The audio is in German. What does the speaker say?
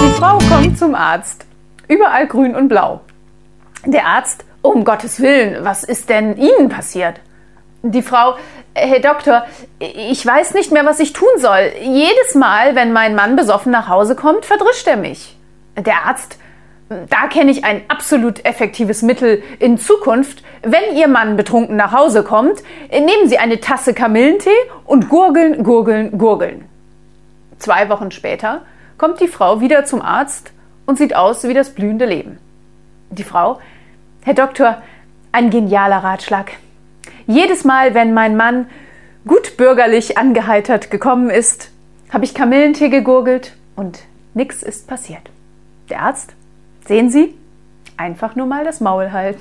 Die Frau kommt zum Arzt. Überall grün und blau. Der Arzt, um Gottes Willen, was ist denn Ihnen passiert? Die Frau, Herr Doktor, ich weiß nicht mehr, was ich tun soll. Jedes Mal, wenn mein Mann besoffen nach Hause kommt, verdrischt er mich. Der Arzt, da kenne ich ein absolut effektives Mittel in Zukunft. Wenn Ihr Mann betrunken nach Hause kommt, nehmen Sie eine Tasse Kamillentee und gurgeln, gurgeln, gurgeln. Zwei Wochen später kommt die Frau wieder zum Arzt und sieht aus wie das blühende Leben. Die Frau, Herr Doktor, ein genialer Ratschlag. Jedes Mal, wenn mein Mann gut bürgerlich angeheitert gekommen ist, habe ich Kamillentee gegurgelt und nichts ist passiert. Der Arzt, sehen Sie, einfach nur mal das Maul halten.